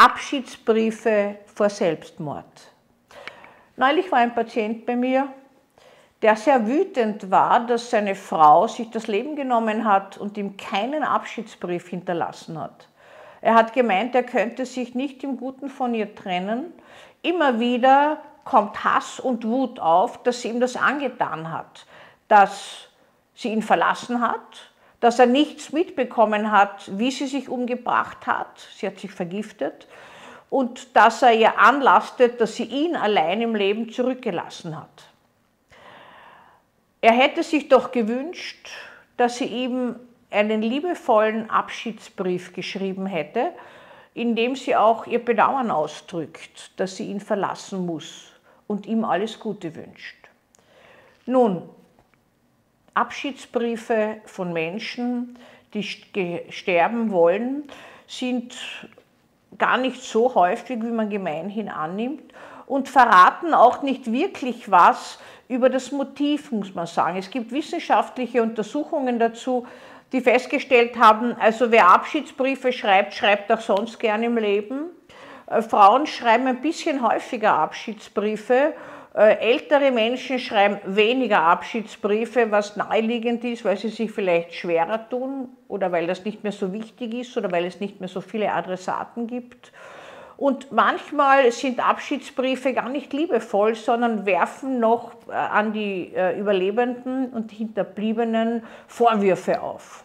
Abschiedsbriefe vor Selbstmord. Neulich war ein Patient bei mir, der sehr wütend war, dass seine Frau sich das Leben genommen hat und ihm keinen Abschiedsbrief hinterlassen hat. Er hat gemeint, er könnte sich nicht im Guten von ihr trennen. Immer wieder kommt Hass und Wut auf, dass sie ihm das angetan hat, dass sie ihn verlassen hat, dass er nichts mitbekommen hat, wie sie sich umgebracht hat. Sie hat sich vergiftet. Und dass er ihr anlastet, dass sie ihn allein im Leben zurückgelassen hat. Er hätte sich doch gewünscht, dass sie ihm einen liebevollen Abschiedsbrief geschrieben hätte, in dem sie auch ihr Bedauern ausdrückt, dass sie ihn verlassen muss und ihm alles Gute wünscht. Nun, Abschiedsbriefe von Menschen, die sterben wollen, sind gar nicht so häufig, wie man gemeinhin annimmt und verraten auch nicht wirklich was über das Motiv, muss man sagen. Es gibt wissenschaftliche Untersuchungen dazu, die festgestellt haben, also wer Abschiedsbriefe schreibt, schreibt auch sonst gern im Leben. Äh, Frauen schreiben ein bisschen häufiger Abschiedsbriefe. Äh, ältere Menschen schreiben weniger Abschiedsbriefe, was naheliegend ist, weil sie sich vielleicht schwerer tun oder weil das nicht mehr so wichtig ist oder weil es nicht mehr so viele Adressaten gibt. Und manchmal sind Abschiedsbriefe gar nicht liebevoll, sondern werfen noch äh, an die äh, Überlebenden und Hinterbliebenen Vorwürfe auf.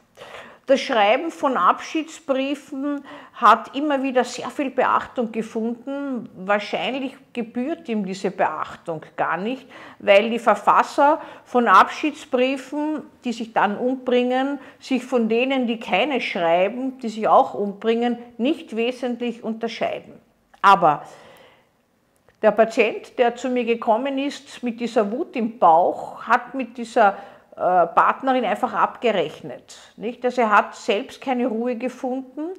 Das Schreiben von Abschiedsbriefen hat immer wieder sehr viel Beachtung gefunden. Wahrscheinlich gebührt ihm diese Beachtung gar nicht, weil die Verfasser von Abschiedsbriefen, die sich dann umbringen, sich von denen, die keine schreiben, die sich auch umbringen, nicht wesentlich unterscheiden. Aber der Patient, der zu mir gekommen ist mit dieser Wut im Bauch, hat mit dieser Partnerin einfach abgerechnet. Nicht? Also er hat selbst keine Ruhe gefunden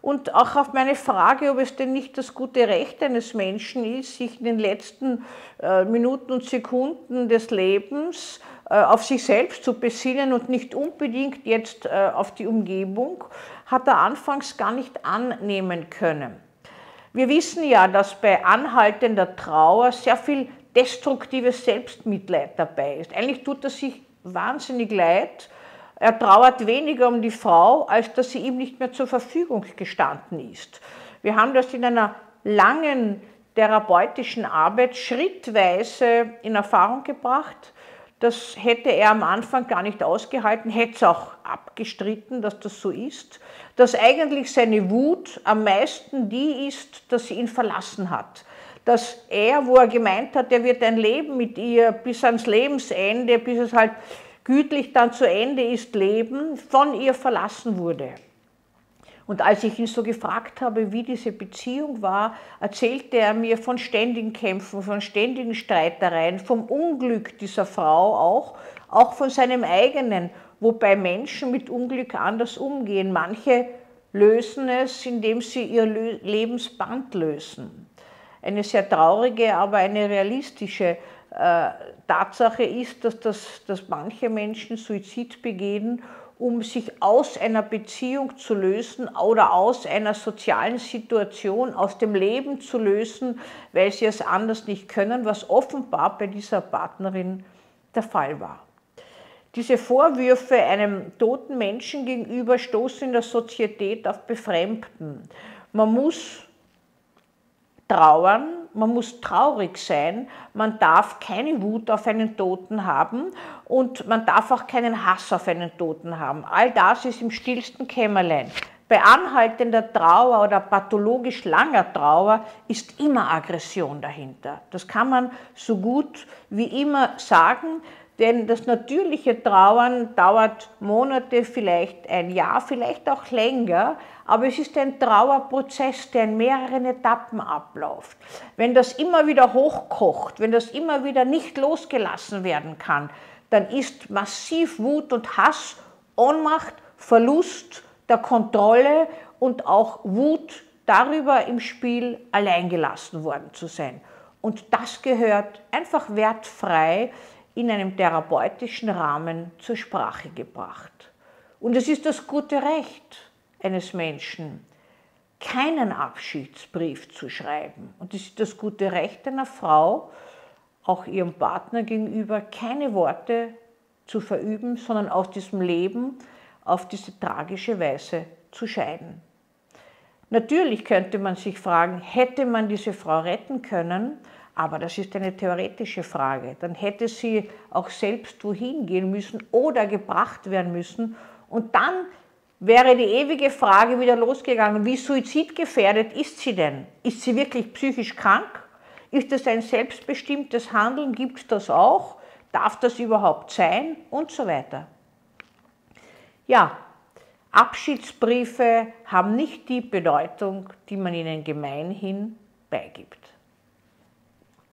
und auch auf meine Frage, ob es denn nicht das gute Recht eines Menschen ist, sich in den letzten äh, Minuten und Sekunden des Lebens äh, auf sich selbst zu besinnen und nicht unbedingt jetzt auf die Umgebung, hat er anfangs gar nicht annehmen können. Wir wissen ja, dass bei anhaltender Trauer sehr viel destruktives Selbstmitleid dabei ist. Eigentlich tut er sich wahnsinnig leid. Er trauert weniger um die Frau, als dass sie ihm nicht mehr zur Verfügung gestanden ist. Wir haben das in einer langen therapeutischen Arbeit schrittweise in Erfahrung gebracht. Das hätte er am Anfang gar nicht ausgehalten, hätte es auch abgestritten, dass das so ist dass eigentlich seine Wut am meisten die ist, dass sie ihn verlassen hat. Dass er, wo er gemeint hat, er wird ein Leben mit ihr bis ans Lebensende, bis es halt gütlich dann zu Ende ist, leben, von ihr verlassen wurde. Und als ich ihn so gefragt habe, wie diese Beziehung war, erzählte er mir von ständigen Kämpfen, von ständigen Streitereien, vom Unglück dieser Frau auch, auch von seinem eigenen wobei Menschen mit Unglück anders umgehen. Manche lösen es, indem sie ihr Lebensband lösen. Eine sehr traurige, aber eine realistische äh, Tatsache ist, dass, das, dass manche Menschen Suizid begehen, um sich aus einer Beziehung zu lösen oder aus einer sozialen Situation, aus dem Leben zu lösen, weil sie es anders nicht können, was offenbar bei dieser Partnerin der Fall war. Diese Vorwürfe einem toten Menschen gegenüber stoßen in der Sozietät auf Befremden. Man muss trauern, man muss traurig sein, man darf keine Wut auf einen Toten haben und man darf auch keinen Hass auf einen Toten haben. All das ist im stillsten Kämmerlein. Bei anhaltender Trauer oder pathologisch langer Trauer ist immer Aggression dahinter. Das kann man so gut wie immer sagen. Denn das natürliche Trauern dauert Monate, vielleicht ein Jahr, vielleicht auch länger, aber es ist ein Trauerprozess, der in mehreren Etappen abläuft. Wenn das immer wieder hochkocht, wenn das immer wieder nicht losgelassen werden kann, dann ist massiv Wut und Hass, Ohnmacht, Verlust der Kontrolle und auch Wut darüber im Spiel alleingelassen worden zu sein. Und das gehört einfach wertfrei in einem therapeutischen Rahmen zur Sprache gebracht. Und es ist das gute Recht eines Menschen, keinen Abschiedsbrief zu schreiben. Und das ist das gute Recht einer Frau, auch ihrem Partner gegenüber, keine Worte zu verüben, sondern aus diesem Leben auf diese tragische Weise zu scheiden. Natürlich könnte man sich fragen, hätte man diese Frau retten können, aber das ist eine theoretische Frage. Dann hätte sie auch selbst wohin gehen müssen oder gebracht werden müssen. Und dann wäre die ewige Frage wieder losgegangen, wie suizidgefährdet ist sie denn? Ist sie wirklich psychisch krank? Ist es ein selbstbestimmtes Handeln? Gibt es das auch? Darf das überhaupt sein? Und so weiter. Ja, Abschiedsbriefe haben nicht die Bedeutung, die man ihnen gemeinhin beigibt.